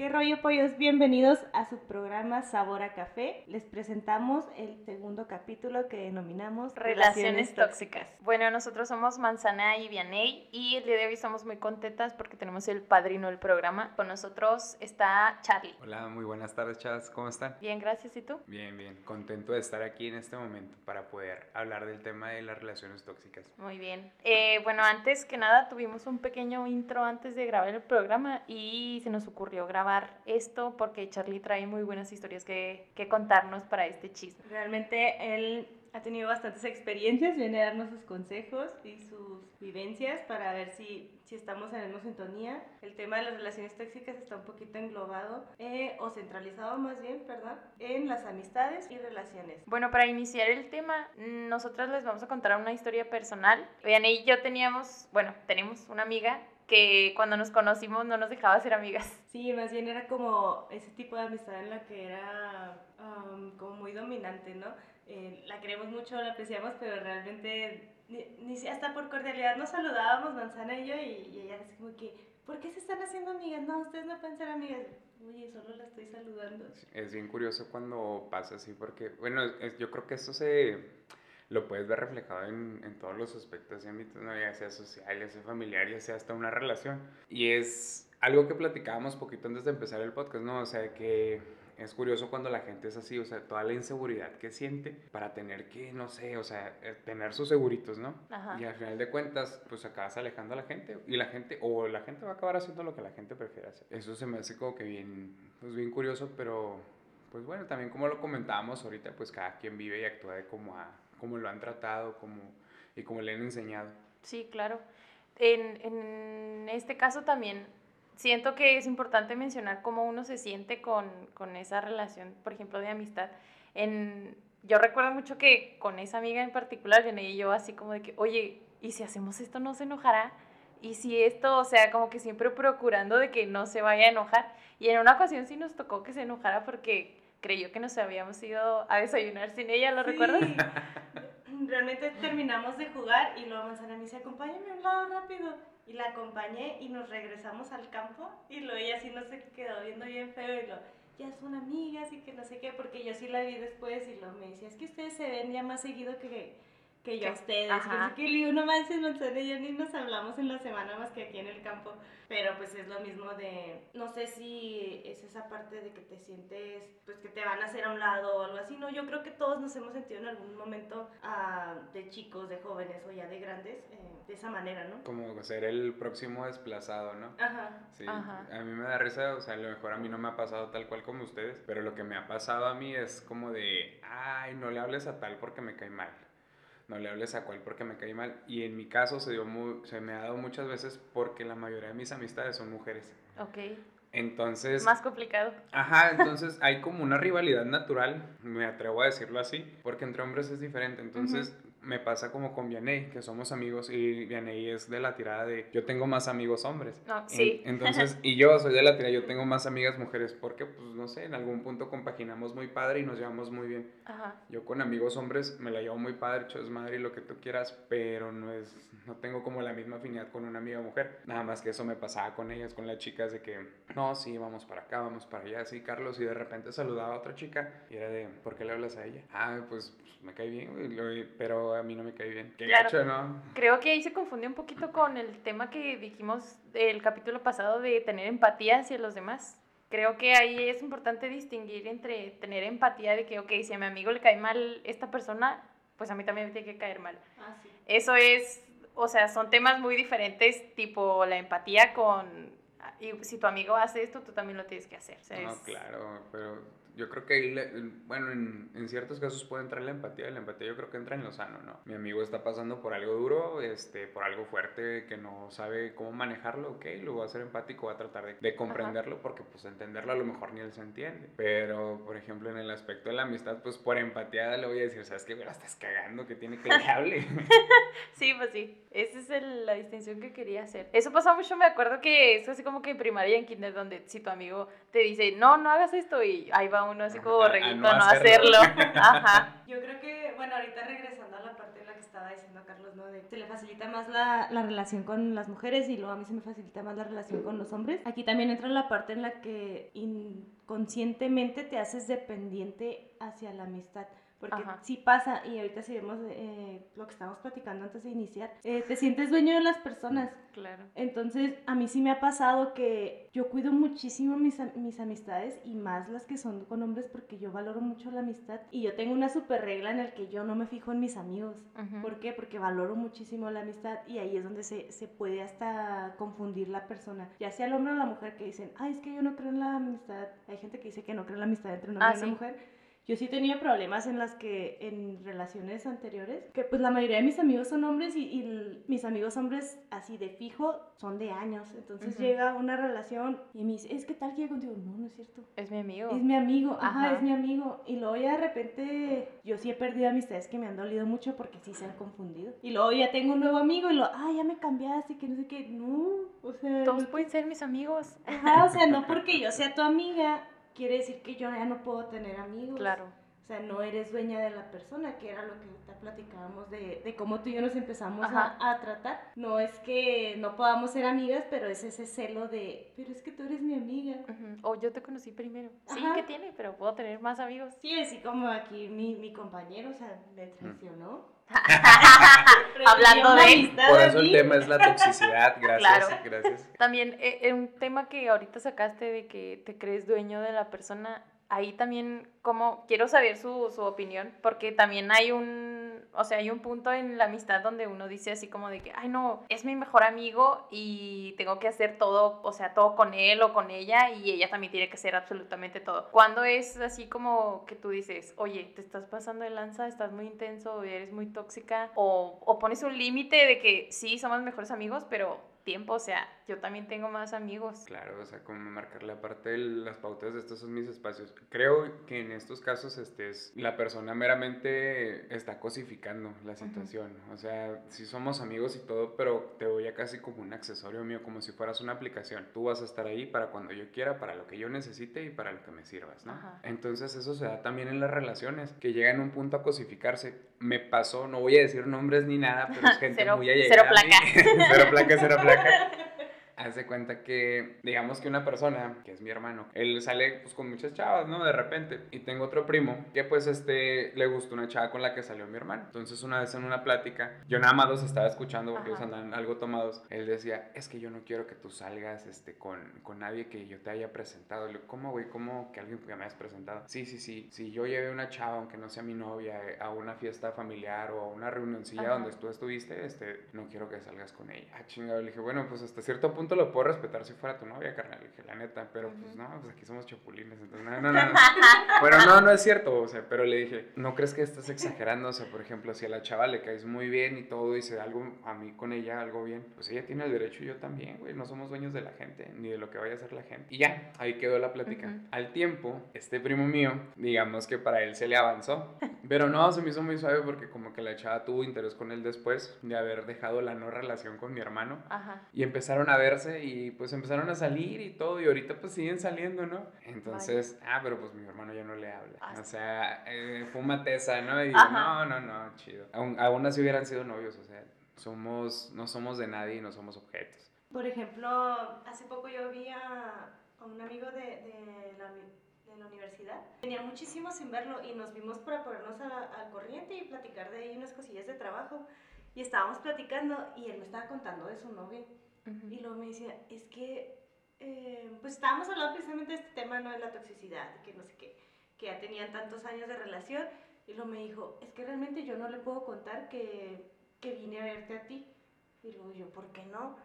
¿Qué rollo pollos? Bienvenidos a su programa Sabor a Café. Les presentamos el segundo capítulo que denominamos Relaciones, tóxicas. Bueno, nosotros somos Manzana y Vianey y el día de hoy estamos muy contentas porque tenemos el padrino del programa. Con nosotros está Charlie. Hola, muy buenas tardes, chavas. ¿Cómo están? Bien, gracias. ¿Y tú? Bien, bien. Contento de estar aquí en este momento para poder hablar del tema de las relaciones tóxicas. Muy bien. Eh, bueno, antes que nada tuvimos un pequeño intro antes de grabar el programa y se nos ocurrió grabar esto porque Charlie trae muy buenas historias que, que contarnos para este chisme. Realmente él ha tenido bastantes experiencias, viene a darnos sus consejos y sus vivencias para ver si, si estamos en la misma sintonía. El tema de las relaciones tóxicas está un poquito englobado eh, o centralizado más bien, perdón, en las amistades y relaciones. Bueno, para iniciar el tema, nosotras les vamos a contar una historia personal. Vean, y yo teníamos, bueno, tenemos una amiga que cuando nos conocimos no nos dejaba ser amigas. Sí, más bien era como ese tipo de amistad en la que era como muy dominante, ¿no? Eh, la queremos mucho, la apreciamos, pero realmente ni, ni, hasta por cordialidad nos saludábamos, Manzana y yo, y, ella así como que, ¿por qué se están haciendo amigas? No, ustedes no pueden ser amigas. Oye, solo la estoy saludando. Es bien curioso cuando pasa así, porque, bueno, yo creo que esto se lo puedes ver reflejado en, en todos los aspectos y ámbitos, ¿no? ya sea social, ya sea familiar, ya sea hasta una relación. Y es algo que platicábamos poquito antes de empezar el podcast, ¿no? O sea, que es curioso cuando la gente es así, o sea, toda la inseguridad que siente para tener que, no sé, o sea, eh, tener sus seguritos, ¿no? Y al final de cuentas, pues acabas alejando a la gente y la gente, o la gente va a acabar haciendo lo que la gente prefiere hacer. Eso se me hace como que bien, pues bien curioso, pero pues bueno, también como lo comentábamos ahorita, pues cada quien vive y actúa de como a cómo lo han tratado cómo, y cómo le han enseñado. Sí, claro. En, en, este caso también siento que es importante mencionar cómo uno se siente con, con esa relación, por ejemplo, de amistad. En, yo recuerdo mucho que con esa amiga en particular, y yo así como de que, oye, ¿y si hacemos esto no se enojará? Y si esto, o sea, como que siempre procurando de que no se vaya a enojar. Y en una ocasión sí nos tocó que se enojara porque creyó que nos habíamos ido a desayunar sin ella, ¿lo recuerdas? Realmente terminamos de jugar y luego Manzana me dice, acompáñame un lado rápido. Y la acompañé y nos regresamos al campo y lo ella así no se quedó viendo bien feo y lo, ya son amigas y que no sé qué, porque yo sí la vi después y lo me decía, es que ustedes se ven ya más seguido que que yo a ustedes. Ajá. Que le no manches, Manzana y yo ni nos hablamos en la semana más que aquí en el campo. Pero pues es lo mismo de, no sé si es esa parte de que te sientes, pues que te van a hacer a un lado o algo así. No, yo creo que todos nos hemos sentido en algún momento uh, de chicos, de jóvenes o ya de grandes, eh, de esa manera, ¿no? Como ser el próximo desplazado, ¿no? Ajá. Sí. Ajá. A mí me da risa, o sea, a lo mejor a mí no me ha pasado tal cual como ustedes, pero lo que me ha pasado a mí es como de, ay, no le hables a tal porque me cae mal no le hables a cual porque me cae mal. Y en mi caso se, dio muy, se me ha dado muchas veces porque la mayoría de mis amistades son mujeres. Ok. Entonces... Más complicado. Ajá, entonces hay como una rivalidad natural, me atrevo a decirlo así, porque entre hombres es diferente. Entonces me pasa como con Vianey, que somos amigos y Vianey es de la tirada de yo tengo más amigos hombres. No, sí. entonces, y yo soy de la tirada, yo tengo más amigas mujeres porque, pues no sé, en algún punto compaginamos muy padre y nos llevamos muy bien. Ajá. Yo con amigos hombres me la llevo muy padre, hecho es madre y lo que tú quieras, pero no es, no tengo como la misma afinidad con una amiga mujer. Nada más que eso me pasaba con ellas, con las chicas, de que, no, sí, vamos para acá, vamos para allá, sí, Carlos, y de repente saludaba a otra chica y era de, ¿por qué le hablas a ella? Ah, pues, pues me cae bien, pero a mí no me cae bien. Qué claro, ¿no? Creo que ahí se confundió un poquito con el tema que dijimos el capítulo pasado de tener empatía hacia los demás. Creo que ahí es importante distinguir entre tener empatía de que, ok, si a mi amigo le cae mal esta persona, pues a mí también me tiene que caer mal. Ah, sí. Eso es, o sea, son temas muy diferentes, tipo la empatía con, y si tu amigo hace esto, tú también lo tienes que hacer. no, claro, pero yo creo que ahí, bueno, en, en, ciertos casos puede entrar la empatía, la empatía yo creo que entra en lo sano, ¿no? Mi amigo está pasando por algo duro, este, por algo fuerte que no sabe cómo manejarlo, ok, lo va a ser empático, va a tratar de, de comprenderlo porque pues entenderlo a lo mejor ni él se entiende. Pero, por ejemplo, en el aspecto de la amistad, pues por empatía le voy a decir, ¿sabes qué? Me la estás cagando, que tiene que le hable. sí, pues sí, esa es la distinción que quería hacer. Eso pasó mucho, me acuerdo que es así como como que en primaria en kinder donde si tu amigo te dice, no, no hagas esto y ahí va uno así como a borreguito no a no hacerlo. hacerlo. Ajá. Yo creo que, bueno, ahorita regresando a la parte en la que estaba diciendo Carlos, ¿no? De se le facilita más la, la relación con las mujeres y luego a mí se me facilita más la relación con los hombres. Aquí también entra la parte en la que inconscientemente te haces dependiente hacia la amistad. Porque Ajá. sí pasa, y ahorita si vemos eh, lo que estábamos platicando antes de iniciar, eh, te sientes dueño de las personas. Claro. Entonces, a mí sí me ha pasado que yo cuido muchísimo mis, mis amistades y más las que son con hombres porque yo valoro mucho la amistad y yo tengo una super regla en la que yo no me fijo en mis amigos. ¿Por qué? Porque valoro muchísimo la amistad y ahí es donde se, se puede hasta confundir la persona, ya sea el hombre o la mujer que dicen, ay, es que yo no creo en la amistad. Hay gente que dice que no cree en la amistad entre un hombre Ah, y una sí. mujer. Yo sí he tenido problemas en las que, en relaciones anteriores, que pues la mayoría de mis amigos son hombres y, mis amigos hombres así de fijo son de años. Entonces Ujú. llega una relación y me dice, es que tal que yo contigo, no, no es cierto. Es mi amigo. Es mi amigo, ajá, Ajá. es mi amigo. Y luego ya de repente yo sí he perdido amistades que me han dolido mucho porque sí se han confundido. Y luego ya tengo un nuevo amigo y lo, ah, ya me cambiaste, que no sé qué. No, o sea, Todos no- pueden ser mis amigos. ajá, o sea, no porque yo sea tu amiga quiere decir que yo ya no puedo tener amigos. Claro. O sea, no eres dueña de la persona, que era lo que ahorita platicábamos de, de cómo tú y yo nos empezamos a, a tratar. No es que no podamos ser amigas, pero es ese celo de, pero es que tú eres mi amiga. Ujú. O yo te conocí primero. Sí, Ajá. que tiene, pero puedo tener más amigos. Sí, así como aquí mi, mi compañero, o sea, me traicionó. Hablando Prefirió una de- amistad Por eso el mí. tema es la toxicidad. Gracias, Claro. gracias. También eh, eh, un tema que ahorita sacaste de que te crees dueño de la persona, ahí también como quiero saber su, su opinión, porque también hay un, o sea, hay un punto en la amistad donde uno dice así como de que, ay no, es mi mejor amigo y tengo que hacer todo, o sea, todo con él o con ella y ella también tiene que hacer absolutamente todo. Cuando es así como que tú dices, oye, te estás pasando de lanza, estás muy intenso, eres muy tóxica, o, o pones un límite de que sí, somos mejores amigos, pero tiempo, o sea, yo también tengo más amigos. Claro, o sea, como marcarle aparte el- las pautas de estos son mis espacios. Creo que en estos casos este es, la persona meramente está cosificando la situación. O sea, sí somos amigos y todo, pero te voy a casi como un accesorio mío, como si fueras una aplicación. Tú vas a estar ahí para cuando yo quiera, para lo que yo necesite y para lo que me sirvas, ¿no? Ajá. Entonces eso se da también en las relaciones, que llegan a un punto a cosificarse. Me pasó, no voy a decir nombres ni nada, pero es gente Cero- muy allegada cero placa. cero placa, cero placa. Hace cuenta que, digamos que una persona, que es mi hermano, él sale pues con muchas chavas, ¿no? De repente. Y tengo otro primo que pues este le gustó una chava con la que salió mi hermano. Entonces una vez en una plática, yo nada más los estaba escuchando porque ellos andan algo tomados. Él decía, es que yo no quiero que tú salgas este, con, con nadie que yo te haya presentado. Le digo, ¿cómo, güey? ¿Cómo que alguien que me hayas presentado? Sí, sí, sí. Si yo llevé una chava, aunque no sea mi novia, eh, a una fiesta familiar o a una reunioncilla Ajá. donde tú estuviste, este, no quiero que salgas con ella. Ah, chingado. Le dije, bueno, pues hasta cierto punto lo puedo respetar si fuera tu novia, carnal. Dije, la neta, pero pues Ujú. no, pues aquí somos chapulines. Entonces, no, no, no. no. Bueno, no, no es cierto, o sea, pero le dije, ¿no crees que estás exagerando? O sea, por ejemplo, si a la chava le caes muy bien y todo, y se da algo a mí con ella, algo bien, pues ella tiene el derecho y yo también, güey, no somos dueños de la gente, ni de lo que vaya a hacer la gente. Y ya, ahí quedó la plática. Ujú. Al tiempo, este primo mío, digamos que para él se le avanzó, pero no, se me hizo muy suave porque como que la chava tuvo interés con él después de haber dejado la no relación con mi hermano. Ajá. Y empezaron a verse y pues empezaron a salir y todo y ahorita pues siguen saliendo, ¿no? Entonces, ah, pero pues mi hermano ya no le habla. Ah, O sea, eh, fuma tesa, ¿no? Y Ajá. no, no, no, chido. Aún, aún así hubieran sido novios, o sea, somos, no somos de nadie y no somos objetos. Por ejemplo, hace poco yo vi a, un amigo de, de la, de la universidad. Tenía muchísimo sin verlo y nos vimos para ponernos al corriente y platicar de ahí unas cosillas de trabajo. Y estábamos platicando y él me estaba contando de su Ujú. Y luego me decía, es que, eh, pues estábamos hablando precisamente de este tema, ¿no? De la toxicidad, que no sé qué, que ya tenían tantos años de relación. Y luego me dijo, es que realmente yo no le puedo contar que, que vine a verte a ti. Y luego yo, ¿por qué no?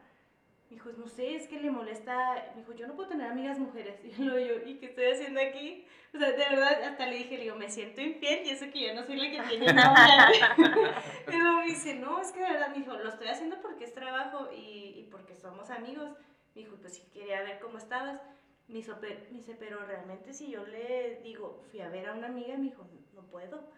Me dijo, no sé, es que le molesta. Me dijo, yo no puedo tener amigas mujeres. Y luego yo, ¿y qué estoy haciendo aquí? O sea, de verdad, hasta le dije, le digo, me siento infiel y eso que yo no soy la que tiene novia. luego me dice, no, es que de verdad, me dijo, lo estoy haciendo porque es trabajo y, y porque somos amigos. Me dijo, pues sí, quería ver cómo estabas. Me, hizo, me dice, pero realmente si yo le digo, fui a ver a una amiga, me dijo, no puedo.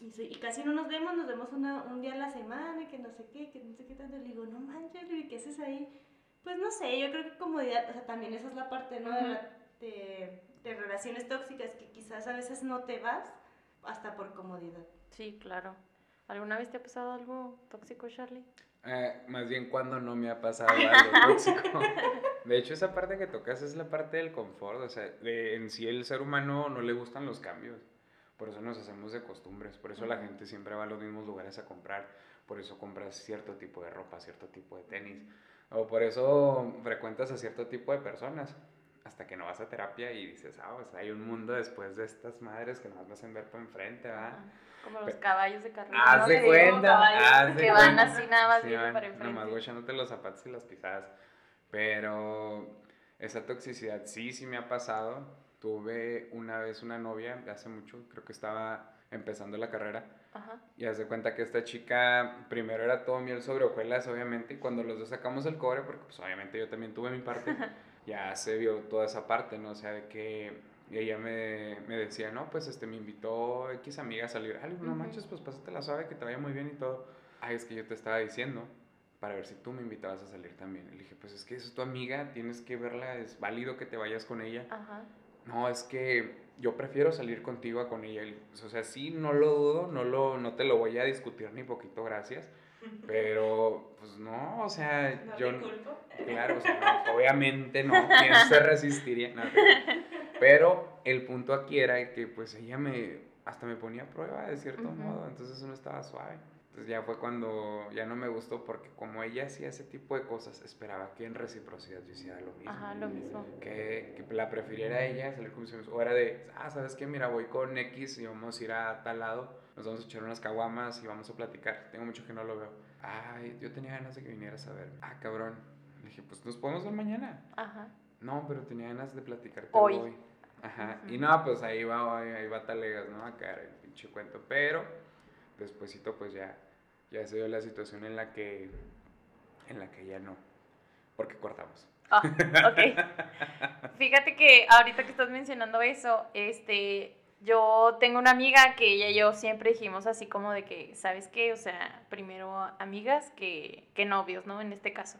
Y, dice, y casi no nos vemos, nos vemos una, un día a la semana, que no sé qué, que no sé qué tanto. Le digo, no manches, digo, ¿qué haces ahí? Pues no sé, yo creo que comodidad, o sea, también esa es la parte, ¿no? de, la- de- de relaciones tóxicas que quizás a veces no te vas hasta por comodidad. Sí, claro. ¿Alguna vez te ha pasado algo tóxico, Charlie? Eh, más bien cuando no me ha pasado algo tóxico. De hecho, esa parte que tocas es la parte del confort. O sea, de- en sí el ser humano no le gustan los cambios. Por eso nos hacemos de costumbres. Por eso la gente siempre va a los mismos lugares a comprar. Por eso compras cierto tipo de ropa, cierto tipo de tenis. O por eso frecuentas a cierto tipo de personas. Hasta que no vas a terapia y dices, ah, pues hay un mundo después de estas madres que nos me hacen ver por enfrente. Ajá. Como los caballos de carrera. Haz de cuenta, haz de que van así nada más Sí, viendo van para enfrente. Nomás guachándote los zapatos y las pisadas. Pero esa toxicidad sí, sí me ha pasado. Tuve una vez una novia hace mucho, creo que estaba empezando la carrera. Ajá. Y haz de cuenta que esta chica primero era todo miel sobre hojuelas, obviamente. Y cuando los dos sacamos el cobre, porque pues obviamente yo también tuve mi parte, ya se vio toda esa parte, ¿no? O sea, de que ella me, me decía, no, pues este me invitó X amiga a salir. Ay, no Ujú. manches, pues pásatela suave, que te vaya muy bien y todo. Ay, es que yo te estaba diciendo para ver si tú me invitabas a salir también. Le dije, pues es que es tu amiga, tienes que verla, es válido que te vayas con ella. Ajá. No, es que yo prefiero salir contigo a con ella. O sea, sí, no lo dudo, no, lo, no te lo voy a discutir ni poquito, gracias. Pero, pues no, o sea, No yo... te culpo. Claro, o sea, no, obviamente no, ¿quién se resistiría? No, pero, el punto aquí era que pues ella me, hasta me ponía a prueba de cierto modo, entonces uno estaba suave. Entonces ya fue cuando ya no me gustó porque como ella hacía ese tipo de cosas, esperaba que en reciprocidad yo hiciera lo mismo. Ajá, lo mismo. Que, que la prefiriera a ella salir con mis amigos. O era de, ah, ¿sabes qué? Mira, voy con X y vamos a ir a tal lado, nos vamos a echar unas caguamas y vamos a platicar. Tengo mucho que no lo veo. Ay, yo tenía ganas de que vinieras a verme. Ah, cabrón. Le dije, pues nos podemos ver mañana. Ajá. No, pero tenía ganas de platicarte Hoy. hoy. Ajá. Y Ujú. no, pues ahí va, ahí, ahí va talegas, ¿no? Acá el pinche cuento. Pero, despuésito, pues ya, ya se dio la situación en la que, en la que ya no. Porque cortamos. Ah, ok. Fíjate que ahorita que estás mencionando eso, este, yo tengo una amiga que ella y yo siempre dijimos así como de que, ¿sabes qué? O sea, primero amigas que, que novios, ¿no? En este caso.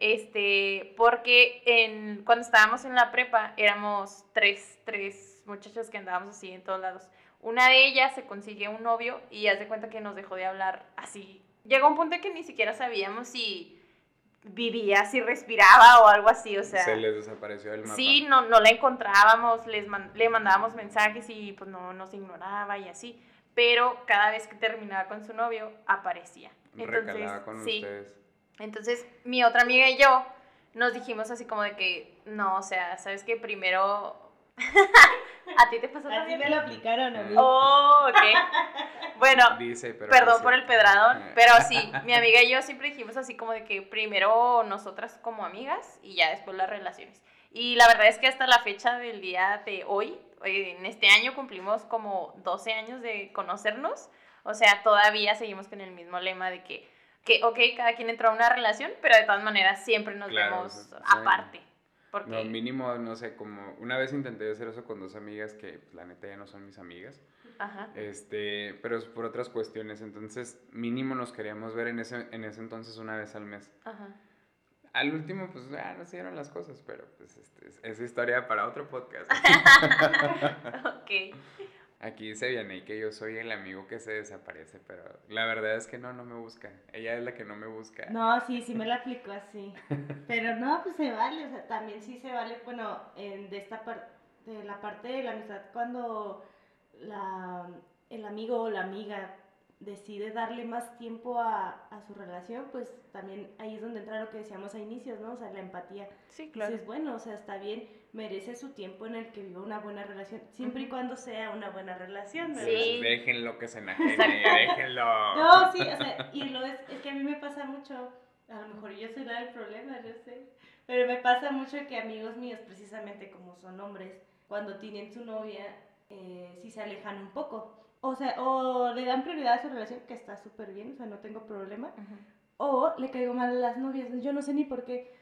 Este, porque cuando estábamos en la prepa éramos tres, tres muchachas que andábamos así en todos lados. Una de ellas se consiguió un novio y haz de cuenta que nos dejó de hablar así. Llegó un punto en que ni siquiera sabíamos si vivía, si respiraba o algo así, o sea. se les desapareció del mapa. Sí, no, no la encontrábamos, les man- le mandábamos mensajes y pues no nos ignoraba y así. Pero cada vez que terminaba con su novio, aparecía. Recalaba con sí. ustedes. Entonces, mi otra amiga y yo nos dijimos así como de que, no, o sea, ¿sabes qué? Primero... ¿A ti te pasó Así también? me lo aplicaron a mí. Oh, ok. Bueno, Dice, pero Perdón no por el pedradón, Eh. pero sí, mi amiga y yo siempre dijimos así como de que primero nosotras como amigas y ya después las relaciones. Y la verdad es que hasta la fecha del día de hoy, eh, en este año cumplimos como 12 años de conocernos, o sea, todavía seguimos con el mismo lema de que, que ok, cada quien entró a una relación, pero de todas maneras siempre nos Claro, vemos aparte. Porque, No, mínimo, no sé, como una vez intenté hacer eso con dos amigas que pues, la neta ya no son mis amigas. ajá, Este, pero es por otras cuestiones. Entonces, mínimo nos queríamos ver en ese, en ese entonces una vez al mes. ajá. Al último, pues ya no se dieron las cosas, pero pues este, es, es historia para otro podcast. ok. Aquí dice Vianey que yo soy el amigo que se desaparece, pero la verdad es que no, no me busca. Ella es la que no me busca. No, sí, sí me la aplicó así. Pero no, pues se vale, o sea, también sí se vale, bueno, en, de esta parte, de la parte de la amistad, cuando la, el amigo o la amiga decide darle más tiempo a, a su relación, pues también ahí es donde entra lo que decíamos a inicios, ¿no? O sea, la empatía. Sí, claro. Dices, bueno, o sea, está bien, merece su tiempo en el que viva una buena relación, siempre y cuando sea una buena relación, ¿verdad? Sí. Déjenlo que se enajene, déjenlo. No, sí, o sea, y lo es, es que a mí me pasa mucho, a lo mejor yo soy la del problema, no sé, pero me pasa mucho que amigos míos, precisamente como son hombres, cuando tienen su novia, eh, sí se alejan un poco. O sea, o le dan prioridad a su relación, que está súper bien, o sea, no tengo problema, Ujú. o le caigo mal a las novias, yo no sé ni por qué.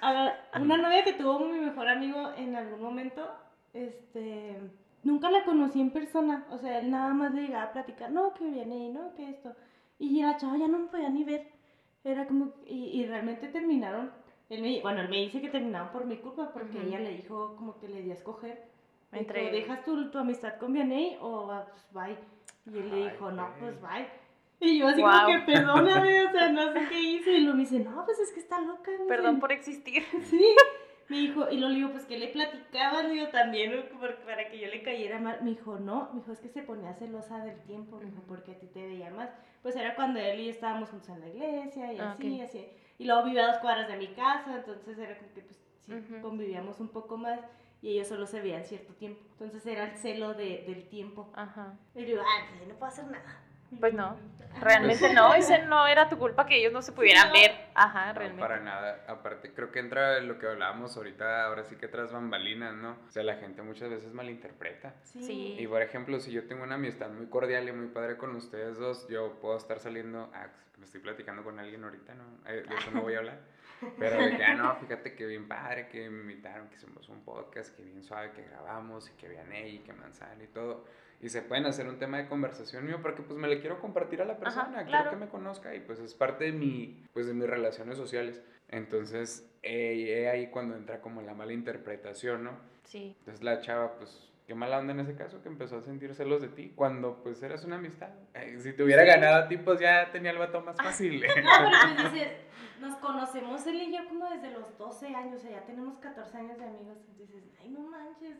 A una novia que tuvo mi mejor amigo en algún momento, este, nunca la conocí en persona, o sea, él nada más le llegaba a platicar, no, que viene y no, que esto. Y la chava ya no me podía ni ver, era como, y, y realmente terminaron Él me, bueno, él me dice que terminaron por mi culpa porque ella le dijo como que le di a escoger. Entre... ¿Dejas tu, tu amistad con Vianey o pues bye? Y él le dijo, no, pues bye. Y yo así como que perdóname, o sea, no sé qué hice. Y lo me dice, no, pues es que está loca. Perdón por existir. Sí. Me dijo, y lo le digo, pues que le platicaba, le digo, también para que yo le cayera mal. Me dijo, no, me dijo, es que se ponía celosa del tiempo, me dijo, porque a ti te veía más. Pues era cuando él y yo estábamos juntos en la iglesia y ah, así, así. Y luego vivía a dos cuadras de mi casa, entonces era como que pues sí, convivíamos un poco más y ellos solo se veían cierto tiempo. Entonces era el celo de, del tiempo. Ajá. Y yo digo, ah, pues no puedo hacer nada. Pues no, realmente no, ese no era tu culpa que ellos no se pudieran ver. Ajá, realmente. para nada, aparte creo que entra lo que hablábamos ahorita, ahora sí que tras bambalinas, ¿no? O sea, la gente muchas veces malinterpreta. Sí. Y por ejemplo, si yo tengo una amistad muy cordial y muy padre con ustedes dos, yo puedo estar saliendo, ah, me estoy platicando con alguien ahorita, ¿no? Eh, de eso no voy a hablar. Pero ya no, fíjate que bien padre, que me invitaron, que hicimos un podcast, que bien suave, que grabamos y que vean y que manzana y todo y se pueden hacer un tema de conversación mío porque pues me le quiero compartir a la persona, quiero que me conozca y pues es parte de mi pues de mis relaciones sociales. Entonces, eh, ahí cuando entra como la mala interpretación, ¿no? Sí. Entonces la chava pues qué mala onda en ese caso que empezó a sentir celos de ti cuando pues eras una amistad. si te hubiera ganado a ti pues ya tenía el vato más fácil. no, pero pues dices, nos conocemos él y yo como desde los 12 años, o sea, ya tenemos 14 años de amigos. Dices, ay, no manches.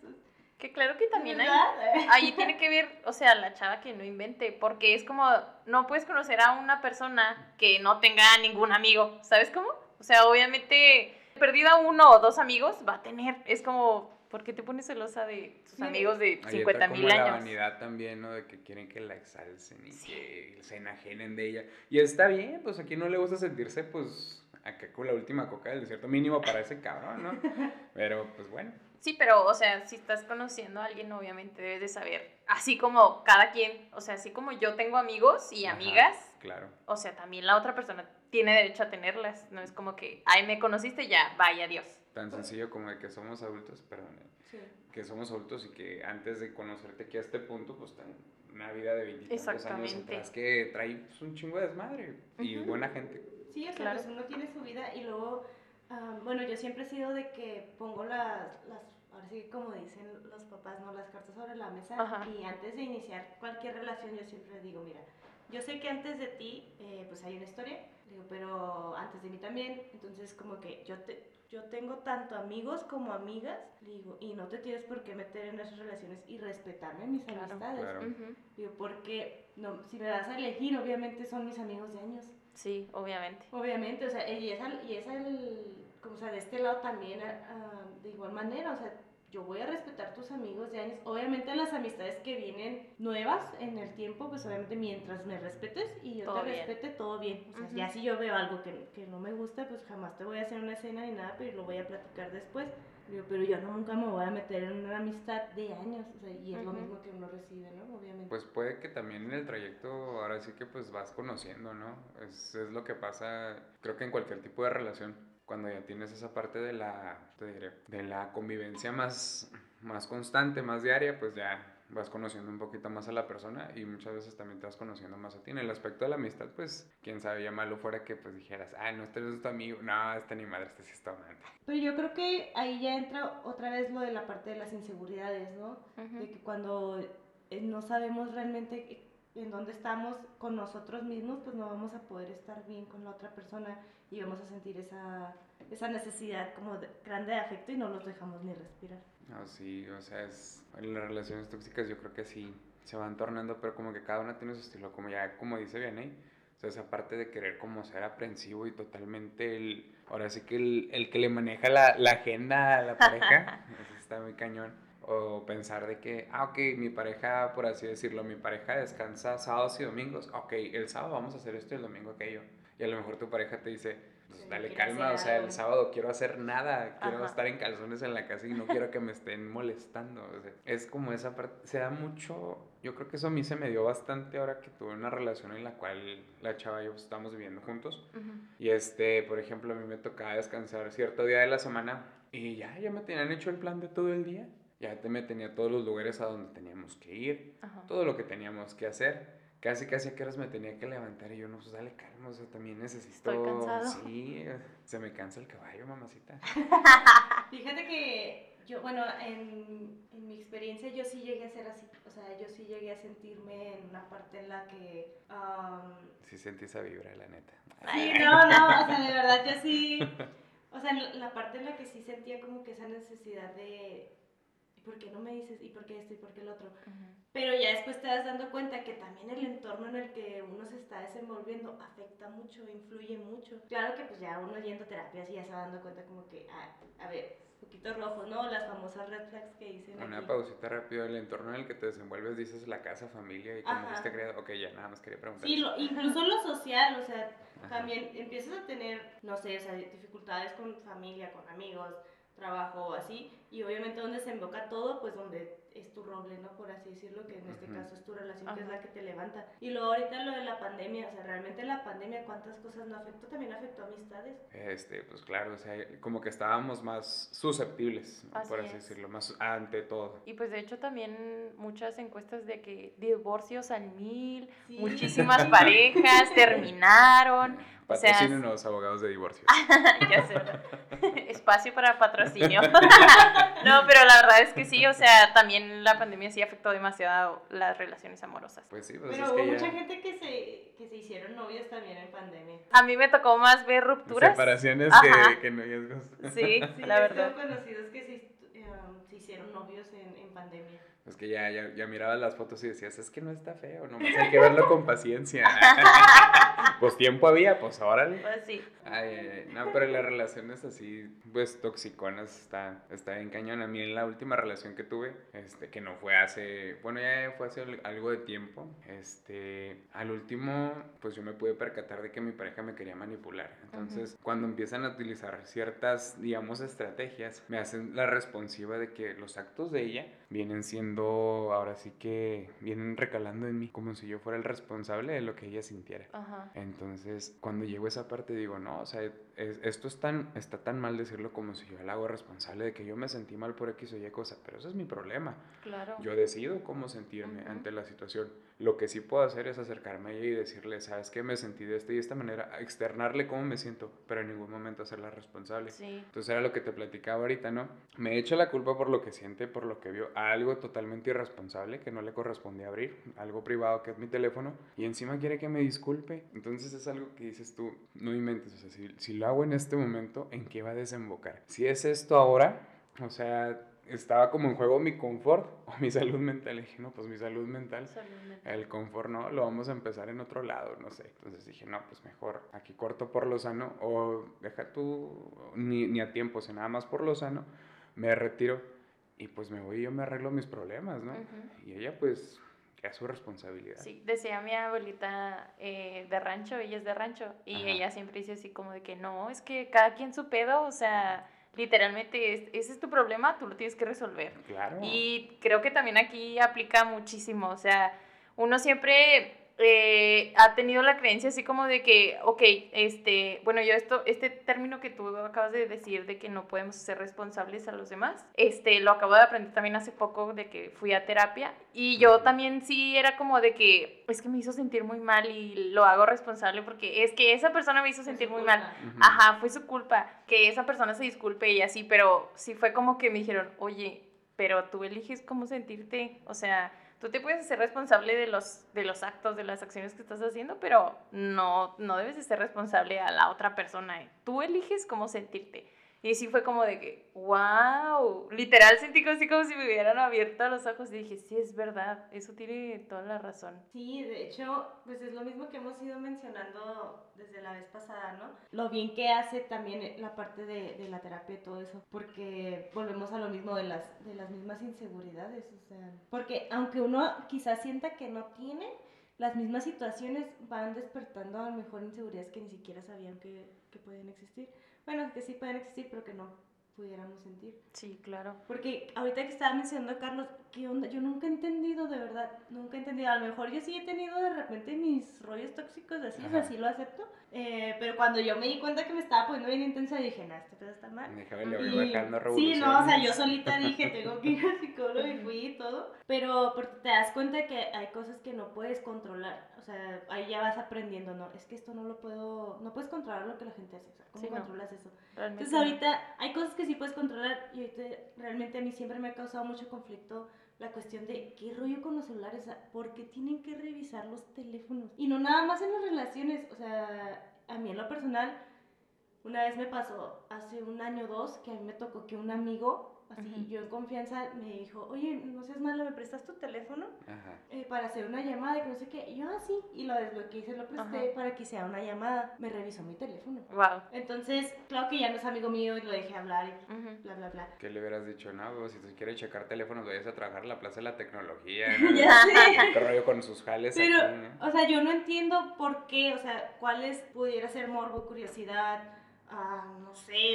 Que claro que también hay, ahí tiene que ver, o sea, la chava que no invente, porque es como, no puedes conocer a una persona que no tenga ningún amigo, ¿sabes cómo? O sea, obviamente, perdida uno o dos amigos va a tener, es como, ¿por qué te pones celosa de tus amigos de 50 mil años? la vanidad también, ¿no? De que quieren que la exalcen y que se enajenen de ella. Y está bien, pues aquí no le gusta sentirse, pues, acá con la última coca del desierto mínimo para ese cabrón, ¿no? Pero, pues bueno. Sí, pero, o sea, si estás conociendo a alguien, obviamente debes de saber, así como cada quien, o sea, así como yo tengo amigos y amigas, claro. o sea, también la otra persona tiene derecho a tenerlas, no es como que, ay, me conociste ya, vaya, adiós. Tan sencillo como de que somos adultos, perdón, eh, que somos adultos y que antes de conocerte aquí a este punto, pues una vida de 23 años atrás que trae pues, un chingo de desmadre y buena gente. Sí, o sea, pues uno tiene su vida y luego bueno, yo siempre he sido de que pongo las, las, ahora sí como dicen los papás, ¿no? Las cartas sobre la mesa y antes de iniciar cualquier relación yo siempre digo, mira, yo sé que antes de ti eh, pues hay una historia, digo, pero antes de mí también, entonces como que yo te, yo tengo tanto amigos como amigas, digo, y no te tienes por qué meter en esas relaciones y respetarme mis amistades. Digo, porque no, si me das a elegir, obviamente son mis amigos de años. Sí, obviamente. Obviamente, o sea, y es, y es el, como sea, de este lado también, ah, de igual manera, o sea, yo voy a respetar tus amigos de años. Obviamente las amistades que vienen nuevas en el tiempo, pues obviamente mientras me respetes y yo te respete, todo bien. O sea, ya si yo veo algo que, que, no me gusta, pues jamás te voy a hacer una escena ni nada, pero lo voy a platicar después. pero yo nunca me voy a meter en una amistad de años, o sea, y es lo mismo que uno recibe, ¿no? Obviamente. Pues puede que también en el trayecto, ahora sí que pues vas conociendo, ¿no? Es, es lo que pasa, creo que en cualquier tipo de relación cuando ya tienes esa parte de la, te diré, de la convivencia más, más constante, más diaria, pues ya vas conociendo un poquito más a la persona y muchas veces también te vas conociendo más a ti. En el aspecto de la amistad, pues, quién sabe, ya malo fuera que pues dijeras, ah, no, este es tu amigo, no, este ni madre, este sí está amante. Pero yo creo que ahí ya entra otra vez lo de la parte de las inseguridades, ¿no? De que cuando eh, no sabemos realmente en dónde estamos con nosotros mismos, pues no vamos a poder estar bien con la otra persona y vamos a sentir esa, esa necesidad como grande de afecto y no los dejamos ni respirar. No, sí, o sea, es, en las relaciones tóxicas yo creo que sí, se van tornando, pero como que cada una tiene su estilo, como ya, como dice Vianney, o sea, esa parte de querer como ser aprensivo y totalmente el, ahora sí que el, el que le maneja la, la agenda a la pareja, eso está muy cañón o pensar de que, ah, ok, mi pareja, por así decirlo, mi pareja descansa sábados y domingos, ok, el sábado vamos a hacer esto y el domingo aquello. Y a lo mejor tu pareja te dice, pues dale calma, o sea, el sábado quiero hacer nada, quiero estar en calzones en la casa y no quiero que me estén molestando. es como esa parte, se da mucho, yo creo que eso a mí se me dio bastante ahora que tuve una relación en la cual la chava y yo estamos viviendo juntos. Y este, por ejemplo, a mí me tocaba descansar cierto día de la semana y ya, ya me tenían hecho el plan de todo el día ya me tenía todos los lugares a donde teníamos que ir, todo lo que teníamos que hacer. casi casi a qué horas me tenía que levantar y yo no, pues dale calma, o sea, también necesito... Estoy cansado. Sí, se me cansa el caballo, mamacita. Fíjate que yo, bueno, en, en mi experiencia yo sí llegué a ser así, o sea, yo sí llegué a sentirme en una parte en la que... Sí sentí esa vibra, la neta. Sí, no, no, o sea, de verdad yo sí, o sea, en la parte en la que sí sentía como que esa necesidad de, ¿y por qué no me dices? ¿Y por qué esto? ¿Y por qué el otro? Pero ya después te das dando cuenta que también el entorno en el que uno se está desenvolviendo afecta mucho, influye mucho. Claro que pues ya uno yendo a terapias y ya se va dando cuenta como que, ah, a ver, poquito rojo, ¿no? Las famosas red flags que dicen Una aquí. pausita rápido, el entorno en el que te desenvuelves, dices la casa, familia y cómo fuiste creado. Ok, ya nada más quería preguntar. Sí, lo- incluso lo social, o sea, Ajá. también empiezas a tener, no sé, o sea, dificultades con familia, con amigos, trabajo o así, y obviamente donde se invoca todo, pues donde es tu roble, ¿no? Por así decirlo, que en este Ujú. caso es tu relación, que es la que te levanta. Y luego ahorita lo de la pandemia, o sea, realmente la pandemia, ¿cuántas cosas no afectó? También afectó amistades. Este, pues claro, o sea, como que estábamos más susceptibles, por Así así es. decirlo, más ante todo. Y pues de hecho también muchas encuestas de que divorcios al mil, Sí. muchísimas parejas terminaron. Patrocinen los abogados de divorcio. ya sé. Espacio para patrocinio. no, pero la verdad es que sí, o sea, también la pandemia sí afectó demasiado las relaciones amorosas. Pues sí, pues Pero es hubo que mucha ya... gente que se, que se hicieron novios también en pandemia. A mí me tocó más ver rupturas. Separaciones que, que noviazgos. Sí, Sí, la verdad. tengo conocidos que se, eh, se hicieron novios en, en pandemia. Es que ya, ya, ya mirabas las fotos y decías, es que no está feo, nomás hay que verlo con paciencia. pues tiempo había, pues órale. Pues sí. Ay, ay, ay. No, pero las relaciones así, pues toxiconas, está, está bien cañón. A mí en la última relación que tuve, este, que no fue hace, bueno, ya fue hace al- algo de tiempo, este, al último, pues yo me pude percatar de que mi pareja me quería manipular. Entonces, cuando empiezan a utilizar ciertas, digamos, estrategias, me hacen la responsiva de que los actos de ella vienen siendo, ahora sí que, vienen recalando en mí, como si yo fuera el responsable de lo que ella sintiera. Ajá. Entonces, cuando llego a esa parte digo, no, o sea, es- esto es tan, está tan mal decirlo como si yo la hago responsable de que yo me sentí mal por X o Y cosa, pero eso es mi problema. Claro. Yo decido cómo sentirme ante la situación. Lo que sí puedo hacer es acercarme a ella y decirle, sabes que me sentí de esta y esta manera, externarle cómo me siento, pero en ningún momento hacerla responsable. Sí. Entonces era lo que te platicaba ahorita, ¿no? Me echo la culpa por lo que siente, por lo que vio, algo totalmente irresponsable que no le correspondía abrir, algo privado que es mi teléfono, y encima quiere que me disculpe. Entonces es algo que dices tú, no inventes, o sea, si, si lo hago en este momento, ¿en qué va a desembocar? Si es esto ahora, o sea, estaba como en juego mi confort o mi salud mental. Y dije, no, pues mi salud mental Salud mental. el confort no, lo vamos a empezar en otro lado, no sé. Entonces dije, no, pues mejor aquí corto por lo sano o deja tú ni, ni a tiempo, o sea, nada más por lo sano, me retiro y pues me voy y yo me arreglo mis problemas, ¿no? Ujú. Y ella pues, es su responsabilidad. Sí, decía mi abuelita eh, de rancho, ella es de rancho, y Ajá. ella siempre dice así como de que no, es que cada quien su pedo, o sea, literalmente es- ese es tu problema, tú lo tienes que resolver. Claro. Y creo que también aquí aplica muchísimo, o sea, uno siempre eh, ha tenido la creencia así como de que, ok, este, bueno, yo esto, este término que tú acabas de decir de que no podemos ser responsables a los demás, este, lo acabo de aprender también hace poco de que fui a terapia y yo también sí era como de que es que me hizo sentir muy mal y lo hago responsable porque es que esa persona me hizo sentir muy mal. Ajá, fue su culpa. Que esa persona se disculpe y así, pero sí fue como que me dijeron, oye, pero tú eliges cómo sentirte. O sea, tú te puedes ser responsable de los, de los actos, de las acciones que estás haciendo, pero no, no debes de ser responsable a la otra persona. Tú eliges cómo sentirte. Y sí fue como de que, wow, literal sentí así como si me hubieran abierto los ojos y dije, sí, es verdad, eso tiene toda la razón. Sí, de hecho, pues es lo mismo que hemos ido mencionando desde la vez pasada, ¿no? Lo bien que hace también la parte de, de la terapia y todo eso, porque volvemos a lo mismo de las, de las mismas inseguridades, o sea, porque aunque uno quizás sienta que no tiene, las mismas situaciones van despertando a lo mejor inseguridades que ni siquiera sabían que, que pueden existir. Bueno, que sí pueden existir, pero que no, pudiéramos sentir. Sí, claro. Porque ahorita que estaba mencionando Carlos, ¿qué onda? Yo nunca he entendido, de verdad, nunca he entendido. A lo mejor yo sí he tenido de repente mis rollos tóxicos así, o sea, Ajá. sí lo acepto. Eh, pero cuando yo me di cuenta que me estaba poniendo bien intensa, dije, no, este pedo está mal. Déjame le voy Y- bajando Sí, no, o sea, yo solita dije, tengo que ir al psicólogo y fui y todo. Pero porque te das cuenta que hay cosas que no puedes controlar. O sea, ahí ya vas aprendiendo, ¿no? Es que esto no lo puedo, no puedes controlar lo que la gente hace. O sea, ¿cómo Sí, no. controlas eso? Realmente Entonces no. ahorita hay cosas que sí puedes controlar y ahorita realmente a mí siempre me ha causado mucho conflicto la cuestión de qué rollo con los celulares, o sea, ¿por qué tienen que revisar los teléfonos? Y no nada más en las relaciones, o sea, a mí en lo personal, una vez me pasó hace un año o dos que a mí me tocó que un amigo, así yo en confianza, me dijo, oye, no seas mala, ¿me prestas tu teléfono? Ajá. eh, para hacer una llamada y que no sé qué. Y yo, ah, sí, y lo desbloqueé y se lo presté Ajá. para que hiciera una llamada. Me revisó mi teléfono. Wow. Entonces, claro que ya no es amigo mío y lo dejé hablar y bla, bla, bla. ¿Qué le hubieras dicho? No, pues, si tú quieres checar teléfonos, vayas a trabajar a la Plaza de la Tecnología. ¿no? ya sé. ¿Qué rollo con sus jales Pero, aquí, ¿no? o sea, yo no entiendo por qué, o sea, cuáles pudiera ser morbo, curiosidad, ah, no sé,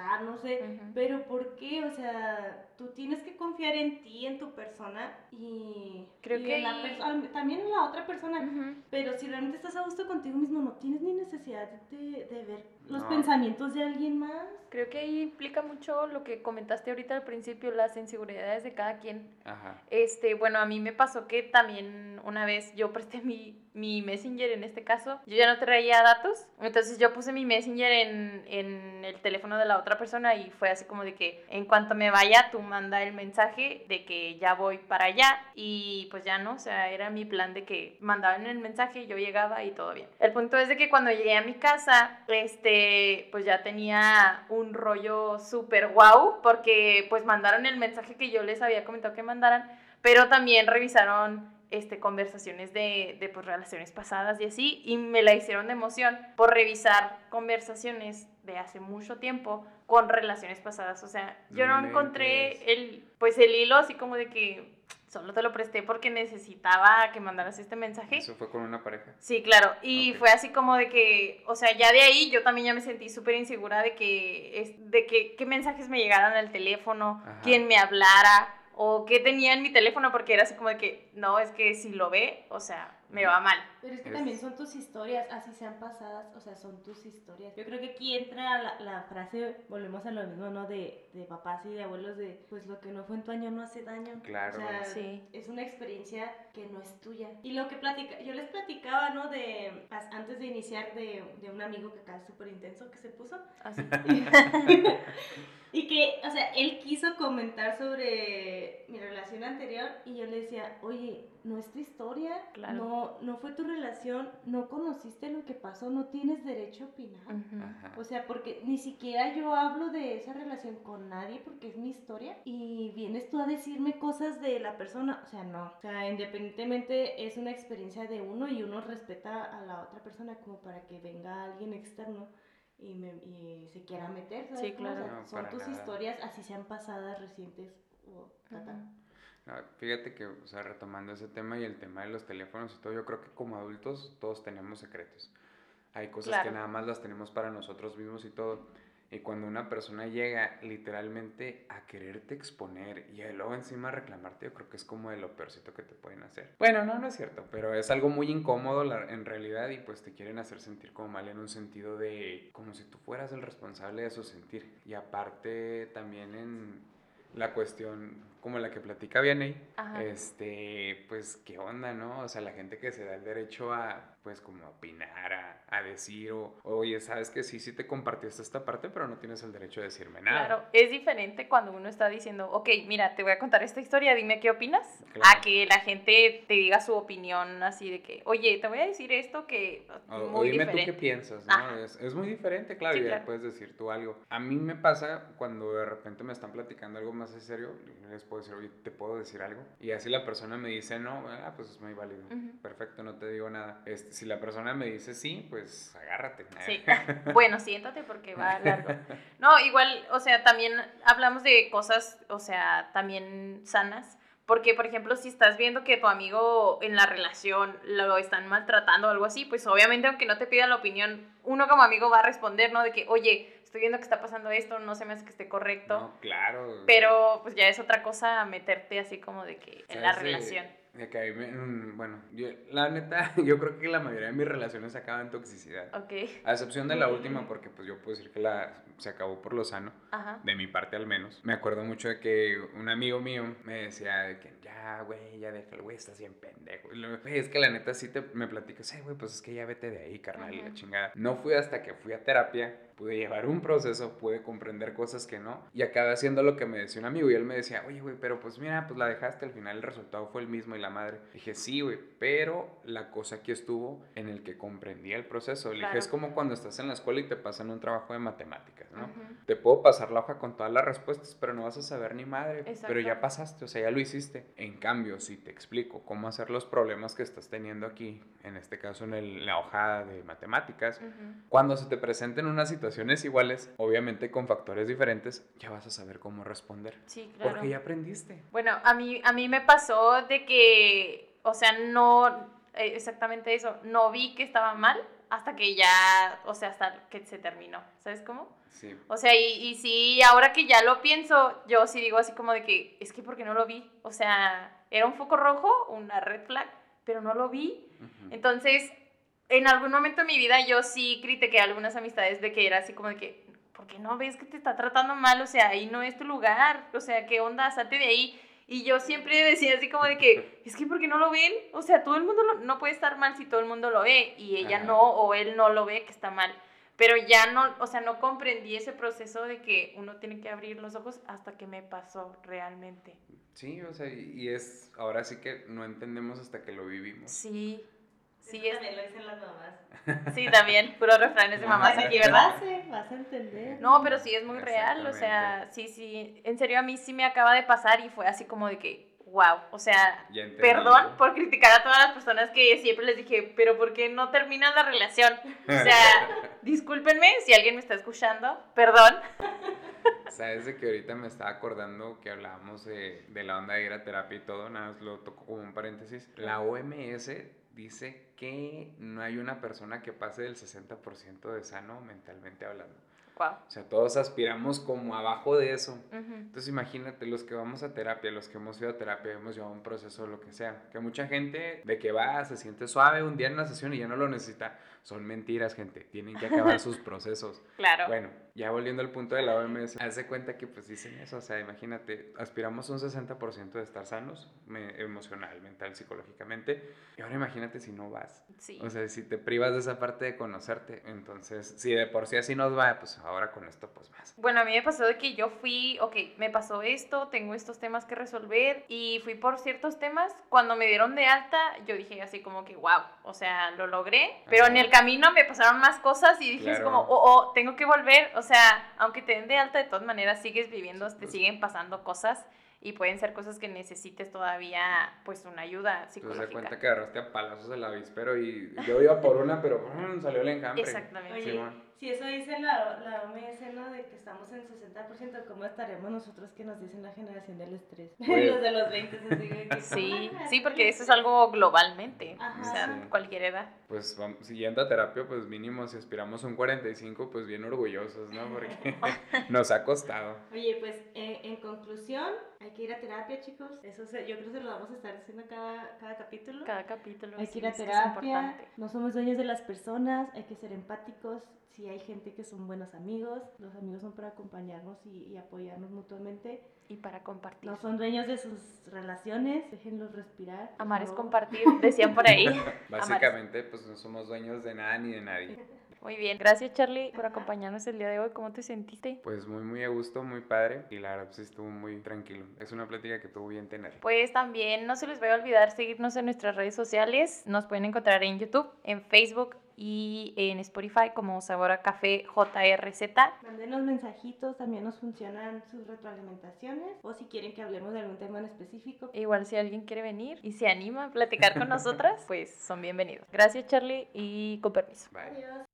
enfermedad, no sé. Ujú. Pero ¿por qué? O sea, tú tienes que confiar en ti, en tu persona y, Creo y que en la perso- también en la otra persona. Ujú. Pero si realmente estás a gusto contigo mismo, no tienes ni necesidad de, de ver los No. pensamientos de alguien más. Creo que ahí implica mucho lo que comentaste ahorita al principio, las inseguridades de cada quien. Ajá. Este, bueno, a mí me pasó que también una vez yo presté mi, mi Messenger en este caso, yo ya no traía datos, entonces yo puse mi Messenger en, en el teléfono de la otra persona y fue así como de que en cuanto me vaya tú manda el mensaje de que ya voy para allá y pues ya no, o sea, era mi plan de que mandaban el mensaje, yo llegaba y todo bien. El punto es de que cuando llegué a mi casa, este, pues ya tenía un rollo súper guau porque pues mandaron el mensaje que yo les había comentado que mandaran pero también revisaron este, conversaciones de, de pues, relaciones pasadas y así, y me la hicieron de emoción por revisar conversaciones de hace mucho tiempo con relaciones pasadas. O sea, yo no encontré el, pues, el hilo así como de que solo te lo presté porque necesitaba que mandaras este mensaje. Eso fue con una pareja. Sí, claro. Y fue así como de que, o sea, ya de ahí yo también ya me sentí súper insegura de que, de que qué mensajes me llegaran al teléfono, Ajá. quién me hablara o qué tenía en mi teléfono porque era así como de que, no, es que si lo ve, o sea, me va mal. Pero es que Es- también son tus historias, así sean pasadas, o sea, son tus historias. Yo creo que aquí entra la, la frase, volvemos a lo mismo, ¿no? De, de papás y de abuelos de, pues lo que no fue en tu año no hace daño. Claro. O sea, Sí. es una experiencia que no es tuya. Y lo que platica, yo les platicaba, ¿no? De, antes de iniciar, de, de un amigo que acá es súper intenso que se puso. Así. y que, o sea, él quiso comentar sobre mi relación anterior y yo le decía, oye, no es tu historia, Claro. no, no fue tu relación, no conociste lo que pasó, no tienes derecho a opinar. Ujú. Ajá. O sea, porque ni siquiera yo hablo de esa relación con nadie porque es mi historia y vienes tú a decirme cosas de la persona, o sea, no. O sea, independientemente es una experiencia de uno y uno respeta a la otra persona como para que venga alguien externo y, me- y se quiera meter, ¿sabes? Sí, cómo? O claro. sea, No, son tus nada. historias, así sean pasadas, recientes o. Ujú. No, fíjate que, o sea, retomando ese tema y el tema de los teléfonos y todo, yo creo que como adultos todos tenemos secretos. Hay cosas que Claro. nada más las tenemos para nosotros mismos y todo. Y cuando una persona llega literalmente a quererte exponer y luego encima reclamarte, yo creo que es como de lo peorcito que te pueden hacer. Bueno, no, no es cierto, pero es algo muy incómodo en realidad y pues te quieren hacer sentir como mal en un sentido de como si tú fueras el responsable de su sentir. Y aparte también en la cuestión como la que platica Vianney, Ajá. este, pues, ¿qué onda, no? O sea, la gente que se da el derecho a, pues, como a opinar, a, a decir, o, oye, sabes que sí, sí te compartiste esta parte, pero no tienes el derecho de decirme nada. Claro, es diferente cuando uno está diciendo, ok, mira, te voy a contar esta historia, dime qué opinas, Claro. a que la gente te diga su opinión así de que, oye, te voy a decir esto que O, muy dime diferente. tú qué piensas, ¿no? Es, es muy diferente, claro, Sí, y ya claro. puedes decir tú algo. A mí me pasa cuando de repente me están platicando algo más en serio, les puedo decir, oye, ¿te puedo decir algo? Y así la persona me dice no, ah, pues es muy válido. Perfecto, no te digo nada. Este, si la persona me dice sí, pues agárrate. Sí. Bueno, siéntate porque va largo. No, igual, o sea, también hablamos de cosas, o sea, también sanas. Porque, por ejemplo, si estás viendo que tu amigo en la relación lo están maltratando o algo así, pues obviamente aunque no te pida la opinión, uno como amigo va a responder, ¿no? De que, oye, estoy viendo que está pasando esto, no se me hace que esté correcto. No, claro. Pero pues ya es otra cosa meterte así como de que en la relación. De que ahí me- mm, bueno, yo- la neta, yo creo que la mayoría de mis relaciones acaban en toxicidad. Ok, A excepción de la última, porque pues yo puedo decir que la, se acabó por lo sano, ajá. de mi parte al menos. Me acuerdo mucho de que un amigo mío me decía de que ya, güey, ya déjalo, güey, estás bien pendejo. Y luego, "Güey, es que la neta sí te, me platicas, "Ay, güey, pues es que ya vete de ahí, carnal, y la chingada. No fui hasta que fui a terapia, pude llevar un proceso, pude comprender cosas que no, y acabé haciendo lo que me decía un amigo, y él me decía, oye, güey, pero pues mira, pues la dejaste, al final el resultado fue el mismo y la madre. Dije, sí, güey, pero la cosa aquí estuvo en el que comprendí el proceso. Le dije, Claro. es como cuando estás en la escuela y te pasan un trabajo de matemáticas, ¿no? Ujú. Te puedo pasar la hoja con todas las respuestas, pero no vas a saber ni madre. Pero ya pasaste, o sea, ya lo hiciste. En cambio, si te explico cómo hacer los problemas que estás teniendo aquí, en este caso en el- la hoja de matemáticas, Ujú. cuando se te presenten unas situaciones iguales, obviamente con factores diferentes, ya vas a saber cómo responder. Sí, claro. Porque ya aprendiste. Bueno, a mí, a mí me pasó de que, o sea, no, eh, exactamente eso, no vi que estaba mal hasta que ya, o sea, hasta que se terminó, ¿sabes cómo? Sí. O sea, y, y sí, ahora que ya lo pienso, yo sí digo así como de que, es que porque no lo vi, o sea, era un foco rojo, una red flag, pero no lo vi. Ujú. Entonces, en algún momento de mi vida yo sí critiqué algunas amistades de que era así como de que, ¿por qué no ves que te está tratando mal? O sea, ahí no es tu lugar, o sea, ¿qué onda? Salte de ahí. Y yo siempre decía así como de que, es que ¿por qué no lo ven? O sea, todo el mundo lo- no puede estar mal si todo el mundo lo ve y ella Ajá. no o él no lo ve que está mal. Pero ya no, o sea, no comprendí ese proceso de que uno tiene que abrir los ojos hasta que me pasó realmente. Sí, o sea, y es, ahora sí que no entendemos hasta que lo vivimos. Sí, sí, Eso es, también lo dicen las mamás. sí, también, puros refranes de Mamá, mamás aquí, ¿verdad? Vas a entender. No, pero sí es muy real, o sea, sí, sí, en serio a mí sí me acaba de pasar y fue así como de que, wow, o sea, perdón por criticar a todas las personas que siempre les dije, pero ¿por qué no terminan la relación? O sea, discúlpenme si alguien me está escuchando, perdón. Sabes de que ahorita me estaba acordando que hablábamos de, de la onda de ir a terapia y todo, nada más lo toco como un paréntesis. La OMS dice que no hay una persona que pase del 60% de sano mentalmente hablando. Wow. O sea, todos aspiramos como abajo de eso. Entonces imagínate, los que vamos a terapia, los que hemos ido a terapia, hemos llevado un proceso, lo que sea. Que mucha gente de que va, se siente suave un día en una sesión y ya no lo necesita. Son mentiras, gente. Tienen que acabar sus procesos. Claro. Bueno, ya volviendo al punto de la OMS, hace cuenta que pues dicen eso, o sea, imagínate, aspiramos un 60% de estar sanos, me- emocional, mental, psicológicamente, y ahora imagínate si no vas, Sí. o sea, si te privas de esa parte de conocerte, entonces, si de por sí así nos va, pues ahora con esto pues más. Bueno, a mí me pasó de que yo fui, ok, me pasó esto, tengo estos temas que resolver y fui por ciertos temas. Cuando me dieron de alta, yo dije así como que, wow, o sea, lo logré. Pero en Ajá. el camino me pasaron más cosas y dije así Claro. como, oh, oh, tengo que volver. O sea, aunque te den de alta, de todas maneras sigues viviendo, te Pues- siguen pasando cosas y pueden ser cosas que necesites todavía, pues, una ayuda Pues se psicológica. cuenta que agarraste a palazos el avispero y yo iba por una, pero mm, salió el enjambre. Exactamente. Oye, Simón. Si eso dice la, la OMS, ¿no? De que estamos en 60%, ¿cómo estaremos nosotros que nos dicen la generación del estrés? Oye. Los de los 20 se siguen que Sí, sí, porque eso es algo globalmente, Ajá. o sea, Sí. cualquier edad. Pues vamos, siguiendo a terapia, pues mínimo si aspiramos a un 45, pues bien orgullosos, ¿no? Porque nos ha costado. Oye, pues eh, en conclusión, hay que ir a terapia, chicos. Eso se- yo creo que se lo vamos a estar haciendo cada, cada capítulo. Cada capítulo Hay que ir a terapia, importante. no somos dueños de las personas, hay que ser empáticos. Si hay gente que son buenos amigos, los amigos son para acompañarnos y, y apoyarnos mutuamente. Y para compartir. No son dueños de sus relaciones, déjenlos respirar. Amar es compartir, decían por ahí. Básicamente, pues no somos dueños de nada ni de nadie. Muy bien. Gracias, Charlie, por acompañarnos el día de hoy. ¿Cómo te sentiste? Pues muy, muy a gusto, muy padre. Y la verdad, pues estuvo muy tranquilo. Es una plática que estuvo bien tener. Pues también no se les vaya a olvidar seguirnos en nuestras redes sociales. Nos pueden encontrar en YouTube, en Facebook y en Spotify como Sabor a Café JRZ. Mándenos mensajitos, también nos funcionan sus retroalimentaciones o si quieren que hablemos de algún tema en específico. Igual si alguien quiere venir y se anima a platicar con nosotras, pues son bienvenidos. Gracias, Charlie, y con permiso. Bye. Adiós.